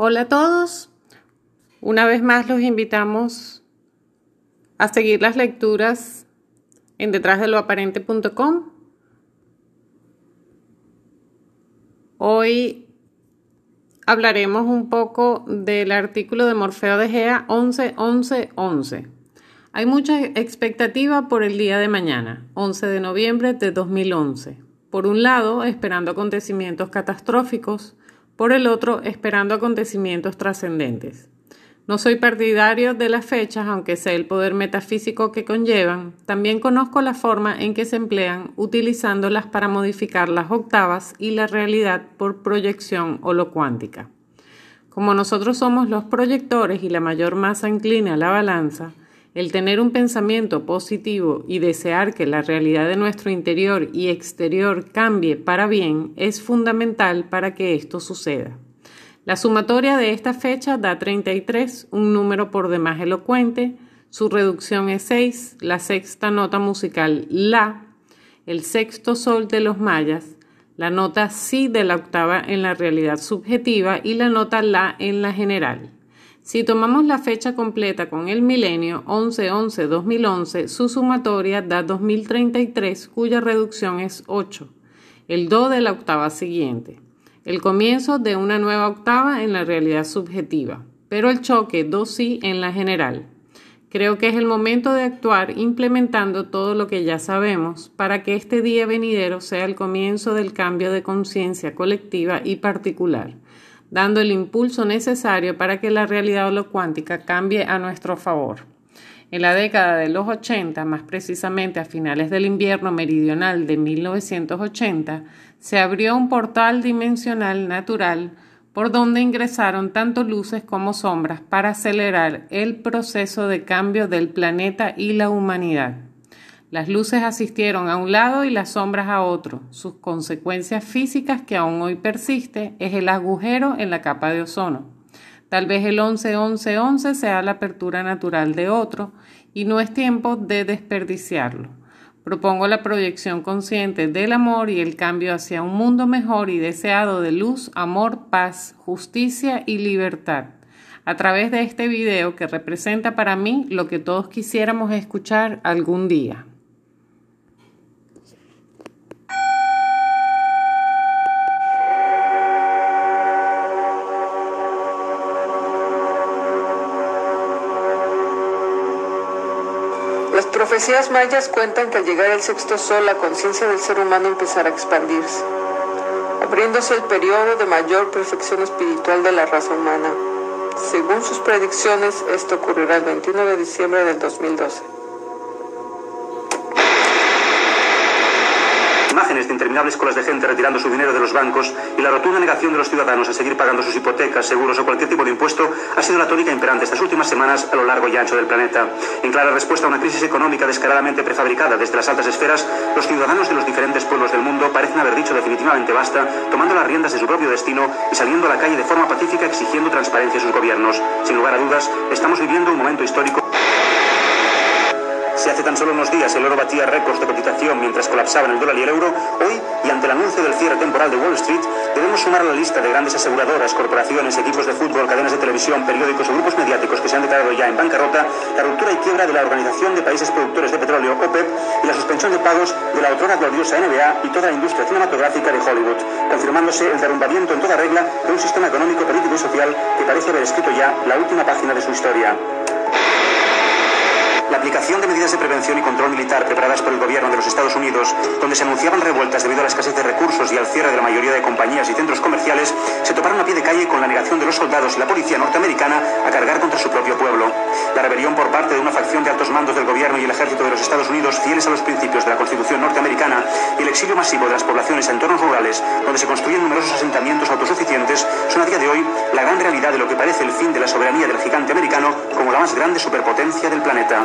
Hola a todos. Una vez más los invitamos a seguir las lecturas en detrásdeloaparente.com. Hoy hablaremos un poco del artículo de Morfeo de Gea 11 Hay mucha expectativa por el día de mañana, 11 de noviembre de 2011. Por un lado, esperando acontecimientos catastróficos, por el otro, esperando acontecimientos trascendentes. No soy partidario de las fechas, aunque sé el poder metafísico que conllevan, también conozco la forma en que se emplean utilizándolas para modificar las octavas y la realidad por proyección holocuántica. Como nosotros somos los proyectores y la mayor masa inclina la balanza, el tener un pensamiento positivo y desear que la realidad de nuestro interior y exterior cambie para bien es fundamental para que esto suceda. La sumatoria de esta fecha da 33, un número por demás elocuente, su reducción es 6, la sexta nota musical La, el sexto sol de los mayas, la nota Si de la octava en la realidad subjetiva y la nota La en la general. Si tomamos la fecha completa con el milenio 11-11-2011, su sumatoria da 2033, cuya reducción es 8, el do de la octava siguiente, el comienzo de una nueva octava en la realidad subjetiva, pero el choque do si en la general. Creo que es el momento de actuar implementando todo lo que ya sabemos para que este día venidero sea el comienzo del cambio de conciencia colectiva y particular dando el impulso necesario para que la realidad holocuántica cambie a nuestro favor. En la década de los 80, más precisamente a finales del invierno meridional de 1980, se abrió un portal dimensional natural por donde ingresaron tanto luces como sombras para acelerar el proceso de cambio del planeta y la humanidad. Las luces asistieron a un lado y las sombras a otro. Sus consecuencias físicas, que aún hoy persiste, es el agujero en la capa de ozono. Tal vez el 11-11-11 sea la apertura natural de otro y no es tiempo de desperdiciarlo. Propongo la proyección consciente del amor y el cambio hacia un mundo mejor y deseado de luz, amor, paz, justicia y libertad. A través de este video que representa para mí lo que todos quisiéramos escuchar algún día. Profecías mayas cuentan que al llegar el sexto sol la conciencia del ser humano empezará a expandirse, abriéndose el periodo de mayor perfección espiritual de la raza humana. Según sus predicciones, esto ocurrirá el 21 de diciembre del 2012. Interminables colas de gente retirando su dinero de los bancos y la rotunda negación de los ciudadanos a seguir pagando sus hipotecas, seguros o cualquier tipo de impuesto ha sido la tónica imperante estas últimas semanas a lo largo y ancho del planeta. En clara respuesta a una crisis económica descaradamente prefabricada desde las altas esferas, los ciudadanos de los diferentes pueblos del mundo parecen haber dicho definitivamente basta, tomando las riendas de su propio destino y saliendo a la calle de forma pacífica exigiendo transparencia a sus gobiernos. Sin lugar a dudas, estamos viviendo un momento histórico. Si hace tan solo unos días el oro batía récords de cotización mientras colapsaban el dólar y el euro, hoy, y ante el anuncio del cierre temporal de Wall Street, debemos sumar a la lista de grandes aseguradoras, corporaciones, equipos de fútbol, cadenas de televisión, periódicos o grupos mediáticos que se han declarado ya en bancarrota la ruptura y quiebra de la Organización de Países Productores de Petróleo, OPEP, y la suspensión de pagos de la otrora gloriosa NBA y toda la industria cinematográfica de Hollywood, confirmándose el derrumbamiento en toda regla de un sistema económico, político y social que parece haber escrito ya la última página de su historia. Aplicación de medidas de prevención y control militar preparadas por el gobierno de los Estados Unidos, donde se anunciaban revueltas debido a la escasez de recursos y al cierre de la mayoría de compañías y centros comerciales, se toparon a pie de calle con la negación de los soldados y la policía norteamericana a cargar contra su propio pueblo. La rebelión por parte de una facción de altos mandos del gobierno y el ejército de los Estados Unidos, fieles a los principios de la Constitución norteamericana, y el exilio masivo de las poblaciones en entornos rurales, donde se construyen numerosos asentamientos autosuficientes, son a día de hoy la gran realidad de lo que parece el fin de la soberanía del gigante americano como la más grande superpotencia del planeta.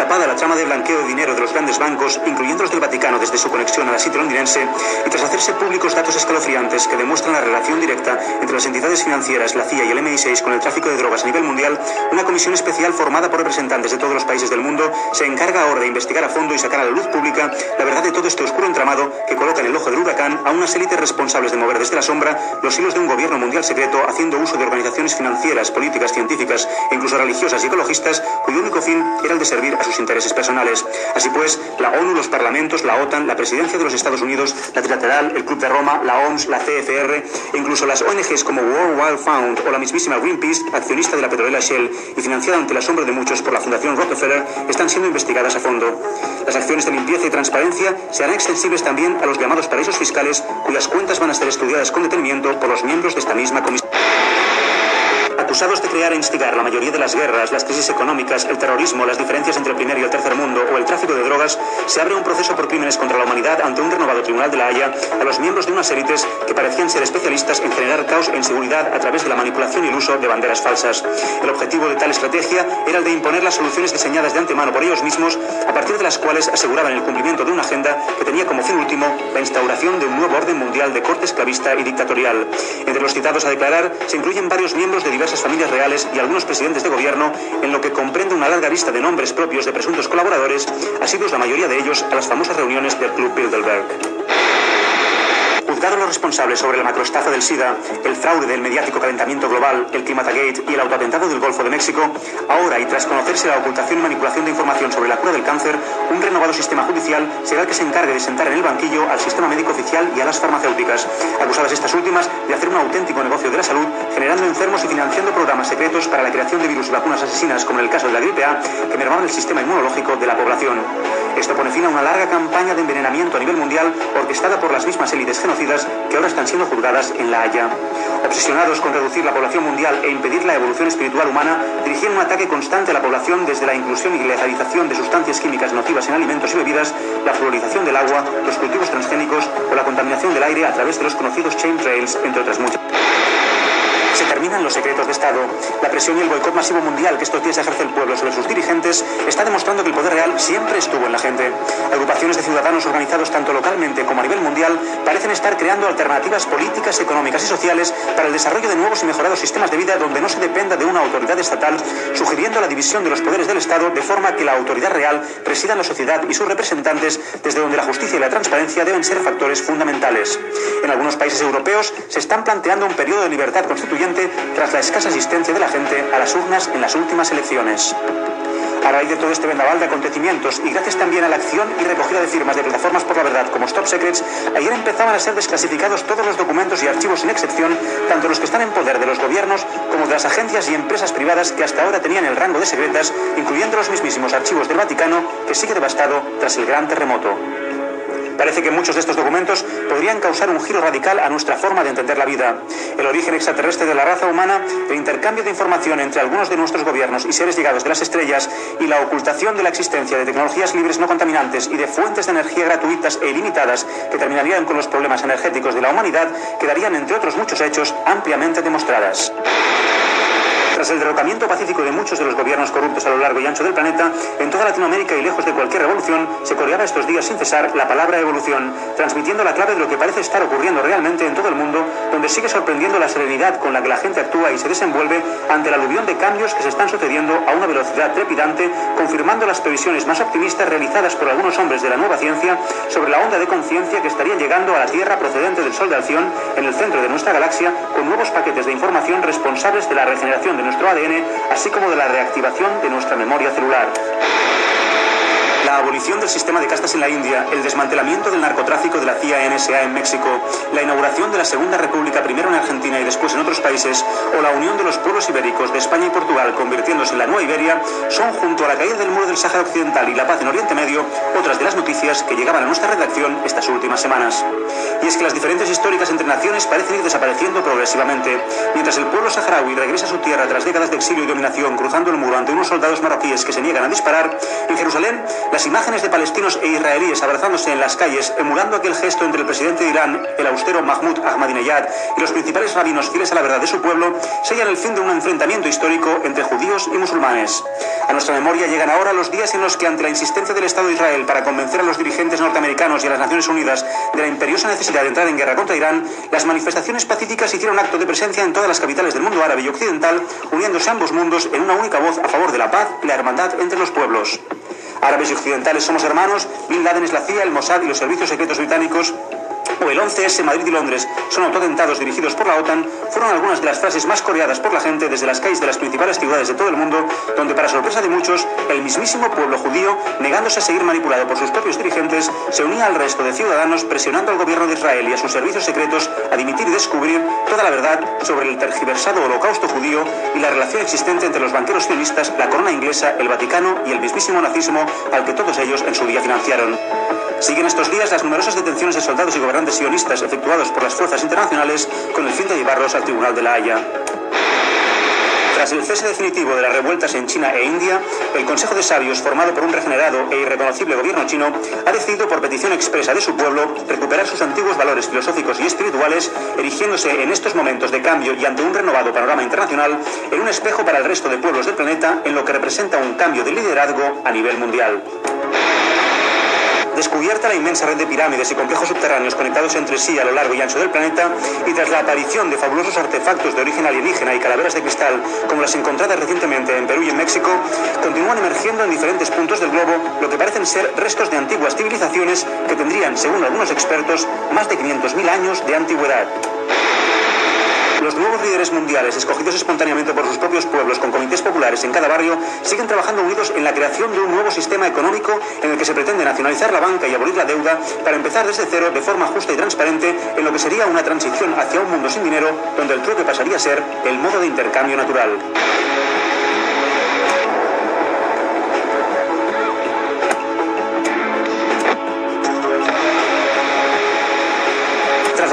destapada la trama de blanqueo de dinero de los grandes bancos, incluyendo los del Vaticano desde su conexión a la City londinense, y tras hacerse públicos datos escalofriantes que demuestran la relación directa entre las entidades financieras, la CIA y el MI6 con el tráfico de drogas a nivel mundial, una comisión especial formada por representantes de todos los países del mundo se encarga ahora de investigar a fondo y sacar a la luz pública la verdad de todo este oscuro entramado que coloca en el ojo del huracán a unas élites responsables de mover desde la sombra los hilos de un gobierno mundial secreto haciendo uso de organizaciones financieras, políticas, científicas e incluso religiosas y ecologistas cuyo único fin era el de servir a sus intereses personales. Así pues, la ONU, los parlamentos, la OTAN, la presidencia de los Estados Unidos, la Trilateral, el Club de Roma, la OMS, la CFR e incluso las ONGs como World Wide Fund o la mismísima Greenpeace, accionista de la petrolera Shell y financiada ante la sombra de muchos por la Fundación Rockefeller, están siendo investigadas a fondo. Las acciones de limpieza y transparencia se harán extensibles también a los llamados paraísos fiscales, cuyas cuentas van a ser estudiadas con detenimiento por los miembros de esta misma comisión acusados de crear e instigar la mayoría de las guerras, las crisis económicas, el terrorismo, las diferencias entre el primer y el tercer mundo o el tráfico de drogas, se abre un proceso por crímenes contra la humanidad ante un renovado Tribunal de la Haya a los miembros de unas élites que parecían ser especialistas en generar caos e inseguridad a través de la manipulación y el uso de banderas falsas. El objetivo de tal estrategia era el de imponer las soluciones diseñadas de antemano por ellos mismos, a partir de las cuales aseguraban el cumplimiento de una agenda que tenía como fin último la instauración de un nuevo orden mundial de corte esclavista y dictatorial. Entre los citados a declarar se incluyen varios miembros de diversas familias reales y algunos presidentes de gobierno, en lo que comprende una larga lista de nombres propios de presuntos colaboradores, asiduos la mayoría de ellos a las famosas reuniones del Club Bilderberg. Juzgados los responsables sobre la macroestafa del SIDA, el fraude del mediático calentamiento global, el Climatagate y el autoatentado del Golfo de México, ahora y tras conocerse la ocultación y manipulación de información sobre la cura del cáncer, un renovado sistema judicial será el que se encargue de sentar en el banquillo al sistema médico oficial y a las farmacéuticas, acusadas estas últimas de hacer un auténtico negocio de la salud, generando enfermos y financiando programas secretos para la creación de virus y vacunas asesinas, como en el caso de la gripe A, que mermaban el sistema inmunológico de la población. Esto pone fin a una larga campaña de envenenamiento a nivel mundial orquestada por las mismas élites genocidas que ahora están siendo juzgadas en La Haya. Obsesionados con reducir la población mundial e impedir la evolución espiritual humana, dirigieron un ataque constante a la población desde la inclusión y legalización de sustancias químicas nocivas en alimentos y bebidas, la fluorización del agua, los cultivos transgénicos o la contaminación del aire a través de los conocidos chemtrails, entre otras muchas se terminan los secretos de Estado. La presión y el boicot masivo mundial que estos días ejerce el pueblo sobre sus dirigentes está demostrando que el poder real siempre estuvo en la gente. Agrupaciones de ciudadanos organizados tanto localmente como a nivel mundial parecen estar creando alternativas políticas, económicas y sociales para el desarrollo de nuevos y mejorados sistemas de vida donde no se dependa de una autoridad estatal, sugiriendo la división de los poderes del Estado de forma que la autoridad real presida en la sociedad y sus representantes desde donde la justicia y la transparencia deben ser factores fundamentales. En algunos países europeos se están planteando un periodo de libertad constituyente tras la escasa asistencia de la gente a las urnas en las últimas elecciones. A raíz de todo este vendaval de acontecimientos y gracias también a la acción y recogida de firmas de plataformas por la verdad como Stop Secrets, ayer empezaban a ser desclasificados todos los documentos y archivos sin excepción, tanto los que están en poder de los gobiernos como de las agencias y empresas privadas que hasta ahora tenían el rango de secretas, incluyendo los mismísimos archivos del Vaticano que sigue devastado tras el gran terremoto. Parece que muchos de estos documentos podrían causar un giro radical a nuestra forma de entender la vida. El origen extraterrestre de la raza humana, el intercambio de información entre algunos de nuestros gobiernos y seres llegados de las estrellas y la ocultación de la existencia de tecnologías libres no contaminantes y de fuentes de energía gratuitas e ilimitadas que terminarían con los problemas energéticos de la humanidad quedarían, entre otros muchos hechos, ampliamente demostradas. Tras el derrocamiento pacífico de muchos de los gobiernos corruptos a lo largo y ancho del planeta, en toda Latinoamérica y lejos de cualquier revolución, se coreaba estos días sin cesar la palabra evolución, transmitiendo la clave de lo que parece estar ocurriendo realmente en todo el mundo, donde sigue sorprendiendo la serenidad con la que la gente actúa y se desenvuelve ante la aluvión de cambios que se están sucediendo a una velocidad trepidante, confirmando las previsiones más optimistas realizadas por algunos hombres de la nueva ciencia sobre la onda de conciencia que estaría llegando a la Tierra procedente del Sol de Alción en el centro de nuestra galaxia, con nuevos paquetes de información responsables de la regeneración de nuestro ADN, así como de la reactivación de nuestra memoria celular la abolición del sistema de castas en la India, el desmantelamiento del narcotráfico de la CIA NSA en México, la inauguración de la Segunda República primero en Argentina y después en otros países, o la unión de los pueblos ibéricos de España y Portugal convirtiéndose en la Nueva Iberia, son junto a la caída del muro del Sáhara Occidental y la paz en Oriente Medio otras de las noticias que llegaban a nuestra redacción estas últimas semanas. Y es que las diferencias históricas entre naciones parecen ir desapareciendo progresivamente. Mientras el pueblo saharaui regresa a su tierra tras décadas de exilio y dominación cruzando el muro ante unos soldados marroquíes que se niegan a disparar, en Jerusalén la Las imágenes de palestinos e israelíes abrazándose en las calles, emulando aquel gesto entre el presidente de Irán, el austero Mahmoud Ahmadinejad, y los principales rabinos fieles a la verdad de su pueblo, sellan el fin de un enfrentamiento histórico entre judíos y musulmanes. A nuestra memoria llegan ahora los días en los que, ante la insistencia del Estado de Israel para convencer a los dirigentes norteamericanos y a las Naciones Unidas de la imperiosa necesidad de entrar en guerra contra Irán, las manifestaciones pacíficas hicieron acto de presencia en todas las capitales del mundo árabe y occidental, uniéndose ambos mundos en una única voz a favor de la paz y la hermandad entre los pueblos. Árabes y somos hermanos, Bin Laden es la CIA, el Mossad y los servicios secretos británicos o el 11S Madrid y Londres son autotentados dirigidos por la OTAN fueron algunas de las frases más coreadas por la gente desde las calles de las principales ciudades de todo el mundo, donde para sorpresa de muchos, el mismísimo pueblo judío, negándose a seguir manipulado por sus propios dirigentes, se unía al resto de ciudadanos presionando al gobierno de Israel y a sus servicios secretos a dimitir y descubrir toda la verdad sobre el tergiversado holocausto judío y la relación existente entre los banqueros sionistas, la corona inglesa, el Vaticano y el mismísimo nazismo al que todos ellos en su día financiaron. Siguen estos días las numerosas detenciones de soldados y gobernantes sionistas efectuados por las fuerzas internacionales con el fin de llevarlos al Tribunal de la Haya. Tras el cese definitivo de las revueltas en China e India, el Consejo de Sabios, formado por un regenerado e irreconocible gobierno chino, ha decidido, por petición expresa de su pueblo, recuperar sus antiguos valores filosóficos y espirituales, erigiéndose en estos momentos de cambio y ante un renovado panorama internacional en un espejo para el resto de pueblos del planeta en lo que representa un cambio de liderazgo a nivel mundial. Descubierta la inmensa red de pirámides y complejos subterráneos conectados entre sí a lo largo y ancho del planeta, y tras la aparición de fabulosos artefactos de origen alienígena y calaveras de cristal, como las encontradas recientemente en Perú y en México, continúan emergiendo en diferentes puntos del globo lo que parecen ser restos de antiguas civilizaciones que tendrían, según algunos expertos, más de 500.000 años de antigüedad. Los nuevos líderes mundiales, escogidos espontáneamente por sus propios pueblos con comités populares en cada barrio, siguen trabajando unidos en la creación de un nuevo sistema económico en el que se pretende nacionalizar la banca y abolir la deuda para empezar desde cero de forma justa y transparente en lo que sería una transición hacia un mundo sin dinero donde el trueque pasaría a ser el modo de intercambio natural.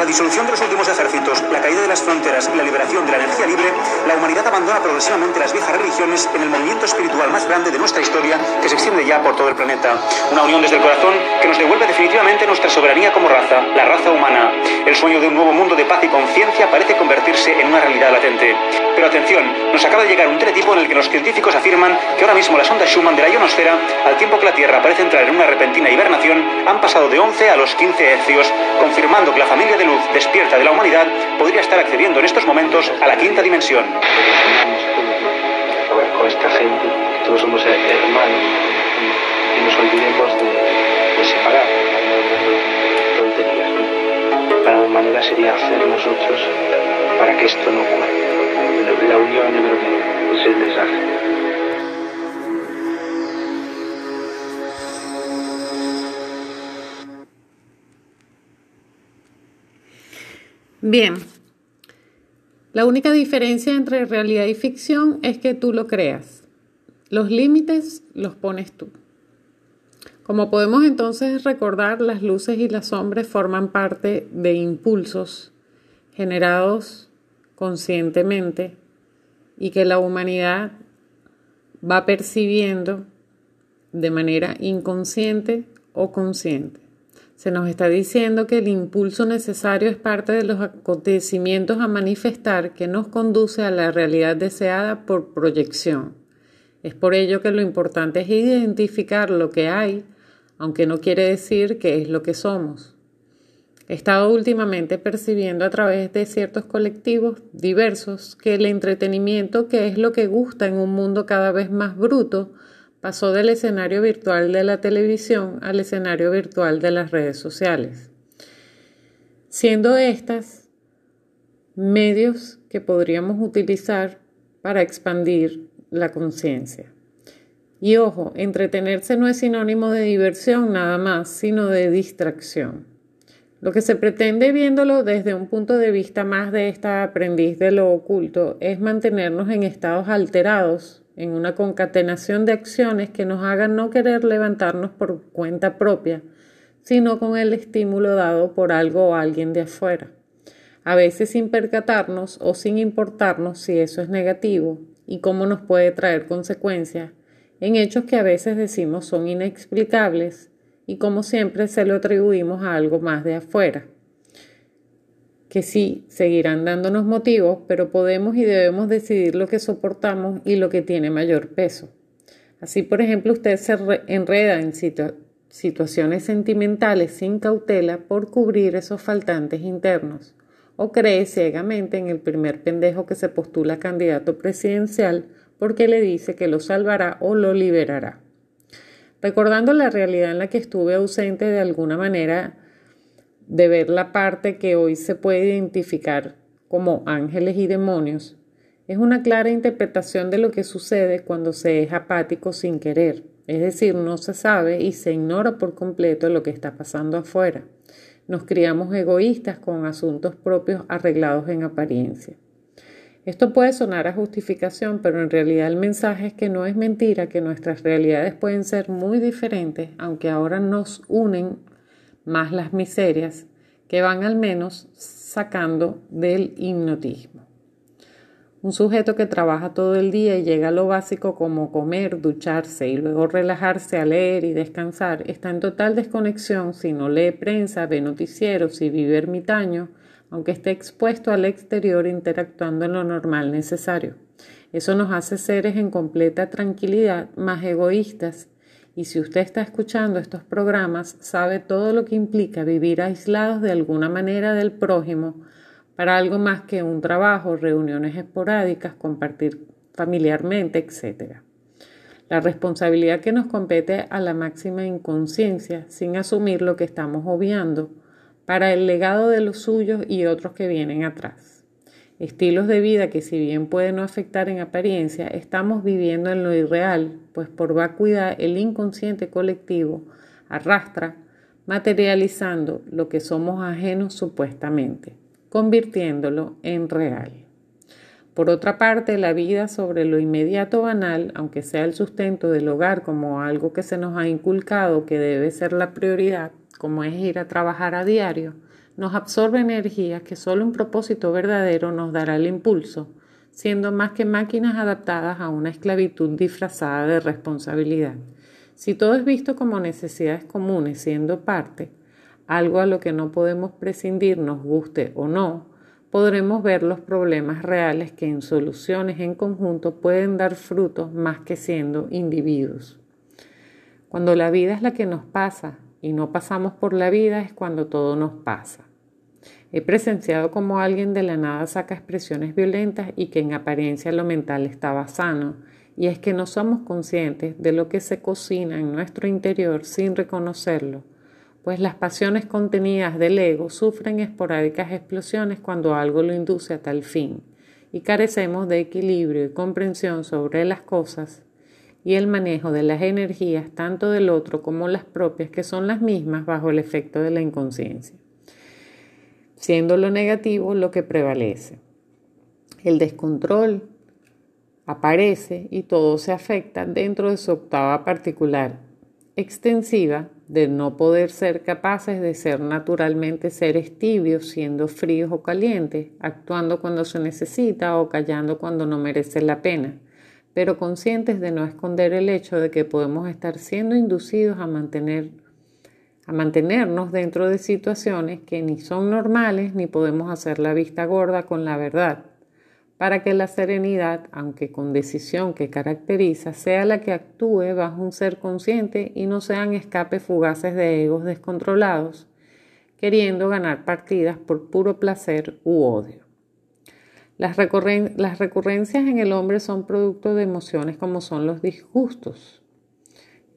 Disolución de los últimos ejércitos, la caída de las fronteras y la liberación de la energía libre, la humanidad abandona progresivamente las viejas religiones en el movimiento espiritual más grande de nuestra historia que se extiende ya por todo el planeta. Una unión desde el corazón que nos devuelve definitivamente nuestra soberanía como raza, la raza humana. El sueño de un nuevo mundo de paz y conciencia parece convertirse en una realidad latente. Pero atención, nos acaba de llegar un teletipo en el que los científicos afirman que ahora mismo las ondas Schumann de la ionosfera, al tiempo que la Tierra parece entrar en una repentina hibernación, han pasado de 11 a los 15 hercios, confirmando que la familia de luz despierta de la humanidad podría estar accediendo en estos momentos a la quinta dimensión. Con esta gente, todos somos hermanos, y nos olvidemos de, separar tonterías. Para la humanidad sería hacer nosotros para que esto no ocurra. La unión yo creo que es el mensaje. Bien, la única diferencia entre realidad y ficción es que tú lo creas. Los límites los pones tú. Como podemos entonces recordar, las luces y las sombras forman parte de impulsos generados conscientemente y que la humanidad va percibiendo de manera inconsciente o consciente. Se nos está diciendo que el impulso necesario es parte de los acontecimientos a manifestar que nos conduce a la realidad deseada por proyección. Es por ello que lo importante es identificar lo que hay, aunque no quiere decir que es lo que somos. He estado últimamente percibiendo a través de ciertos colectivos diversos que el entretenimiento, que es lo que gusta en un mundo cada vez más bruto, pasó del escenario virtual de la televisión al escenario virtual de las redes sociales, siendo estas medios que podríamos utilizar para expandir la conciencia. Y ojo, entretenerse no es sinónimo de diversión nada más, sino de distracción. Lo que se pretende viéndolo desde un punto de vista más de esta aprendiz de lo oculto es mantenernos en estados alterados en una concatenación de acciones que nos hagan no querer levantarnos por cuenta propia, sino con el estímulo dado por algo o alguien de afuera, a veces sin percatarnos o sin importarnos si eso es negativo y cómo nos puede traer consecuencias, en hechos que a veces decimos son inexplicables y como siempre se lo atribuimos a algo más de afuera, que sí seguirán dándonos motivos, pero podemos y debemos decidir lo que soportamos y lo que tiene mayor peso. Así, por ejemplo, usted se enreda en situaciones sentimentales sin cautela por cubrir esos faltantes internos, o cree ciegamente en el primer pendejo que se postula candidato presidencial porque le dice que lo salvará o lo liberará. Recordando la realidad en la que estuve ausente de alguna manera de ver la parte que hoy se puede identificar como ángeles y demonios, es una clara interpretación de lo que sucede cuando se es apático sin querer, es decir, no se sabe y se ignora por completo lo que está pasando afuera. Nos criamos egoístas con asuntos propios arreglados en apariencia. Esto puede sonar a justificación, pero en realidad el mensaje es que no es mentira, que nuestras realidades pueden ser muy diferentes, aunque ahora nos unen más las miserias que van al menos sacando del hipnotismo. Un sujeto que trabaja todo el día y llega a lo básico como comer, ducharse y luego relajarse a leer y descansar está en total desconexión si no lee prensa, ve noticieros y vive ermitaño aunque esté expuesto al exterior interactuando en lo normal necesario. Eso nos hace seres en completa tranquilidad, más egoístas. Y si usted está escuchando estos programas, sabe todo lo que implica vivir aislados de alguna manera del prójimo para algo más que un trabajo, reuniones esporádicas, compartir familiarmente, etc. La responsabilidad que nos compete a la máxima inconsciencia, sin asumir lo que estamos obviando, para el legado de los suyos y otros que vienen atrás. Estilos de vida que si bien pueden no afectar en apariencia, estamos viviendo en lo irreal, pues por vacuidad el inconsciente colectivo arrastra materializando lo que somos ajenos supuestamente, convirtiéndolo en real. Por otra parte, la vida sobre lo inmediato banal, aunque sea el sustento del hogar como algo que se nos ha inculcado que debe ser la prioridad, como es ir a trabajar a diario, nos absorbe energía que solo un propósito verdadero nos dará el impulso, siendo más que máquinas adaptadas a una esclavitud disfrazada de responsabilidad. Si todo es visto como necesidades comunes siendo parte, algo a lo que no podemos prescindir, nos guste o no, podremos ver los problemas reales que en soluciones en conjunto pueden dar frutos más que siendo individuos. Cuando la vida es la que nos pasa y no pasamos por la vida es cuando todo nos pasa. He presenciado como alguien de la nada saca expresiones violentas y que en apariencia lo mental estaba sano, y es que no somos conscientes de lo que se cocina en nuestro interior sin reconocerlo, pues las pasiones contenidas del ego sufren esporádicas explosiones cuando algo lo induce a tal fin, y carecemos de equilibrio y comprensión sobre las cosas y el manejo de las energías tanto del otro como las propias que son las mismas bajo el efecto de la inconsciencia, siendo lo negativo lo que prevalece. El descontrol aparece y todo se afecta dentro de su octava particular extensiva de no poder ser capaces de ser naturalmente seres tibios, siendo fríos o calientes, actuando cuando se necesita o callando cuando no merece la pena pero conscientes de no esconder el hecho de que podemos estar siendo inducidos a, mantener, a mantenernos dentro de situaciones que ni son normales ni podemos hacer la vista gorda con la verdad, para que la serenidad, aunque con decisión que caracteriza, sea la que actúe bajo un ser consciente y no sean escapes fugaces de egos descontrolados, queriendo ganar partidas por puro placer u odio. Las, recurrencias en el hombre son producto de emociones como son los disgustos.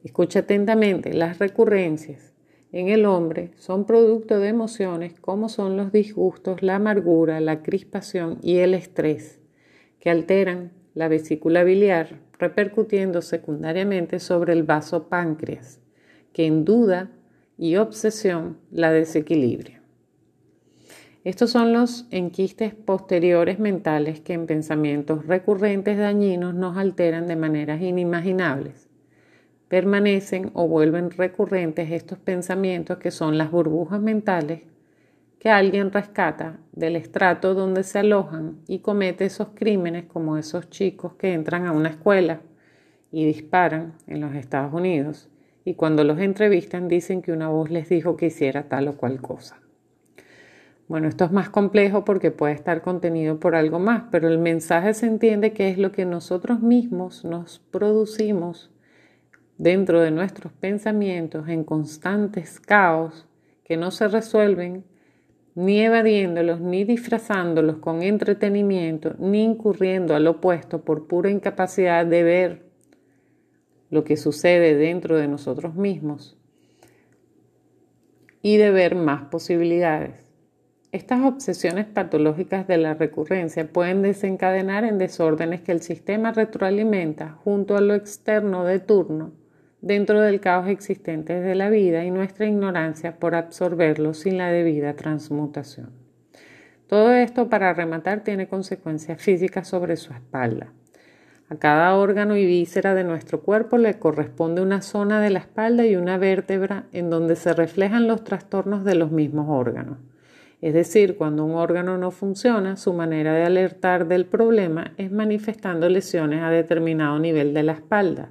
Escucha atentamente, las recurrencias en el hombre son producto de emociones como son los disgustos, la amargura, la crispación y el estrés, que alteran la vesícula biliar, repercutiendo secundariamente sobre el vaso páncreas, que en duda y obsesión la desequilibra. Estos son los enquistes posteriores mentales que en pensamientos recurrentes dañinos nos alteran de maneras inimaginables. Permanecen o vuelven recurrentes estos pensamientos que son las burbujas mentales que alguien rescata del estrato donde se alojan y comete esos crímenes como esos chicos que entran a una escuela y disparan en los Estados Unidos y cuando los entrevistan dicen que una voz les dijo que hiciera tal o cual cosa. Bueno, esto es más complejo porque puede estar contenido por algo más, pero el mensaje se entiende que es lo que nosotros mismos nos producimos dentro de nuestros pensamientos en constantes caos que no se resuelven ni evadiéndolos, ni disfrazándolos con entretenimiento, ni incurriendo al opuesto por pura incapacidad de ver lo que sucede dentro de nosotros mismos y de ver más posibilidades. Estas obsesiones patológicas de la recurrencia pueden desencadenar en desórdenes que el sistema retroalimenta junto a lo externo de turno dentro del caos existente de la vida y nuestra ignorancia por absorberlo sin la debida transmutación. Todo esto, para rematar, tiene consecuencias físicas sobre su espalda. A cada órgano y víscera de nuestro cuerpo le corresponde una zona de la espalda y una vértebra en donde se reflejan los trastornos de los mismos órganos. Es decir, cuando un órgano no funciona, su manera de alertar del problema es manifestando lesiones a determinado nivel de la espalda,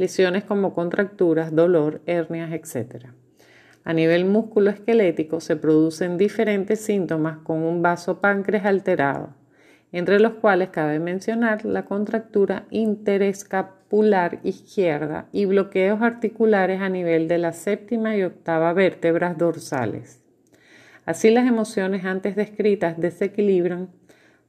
lesiones como contracturas, dolor, hernias, etc. A nivel musculoesquelético se producen diferentes síntomas con un vaso páncreas alterado, entre los cuales cabe mencionar la contractura interescapular izquierda y bloqueos articulares a nivel de la séptima y octava vértebras dorsales. Así las emociones antes descritas desequilibran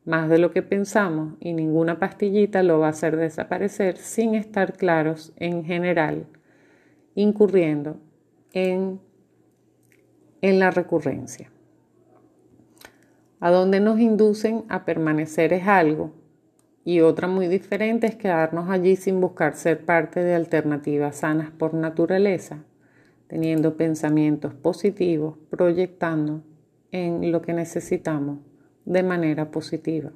más de lo que pensamos y ninguna pastillita lo va a hacer desaparecer sin estar claros en general, incurriendo en, en la recurrencia. A donde nos inducen a permanecer es algo y otra muy diferente es quedarnos allí sin buscar ser parte de alternativas sanas por naturaleza, teniendo pensamientos positivos, proyectando en lo que necesitamos de manera positiva.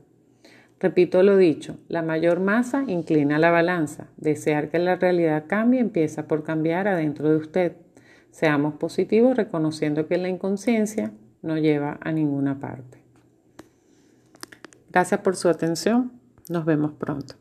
Repito lo dicho, la mayor masa inclina la balanza. Desear que la realidad cambie empieza por cambiar adentro de usted. Seamos positivos reconociendo que la inconsciencia no lleva a ninguna parte. Gracias por su atención. Nos vemos pronto.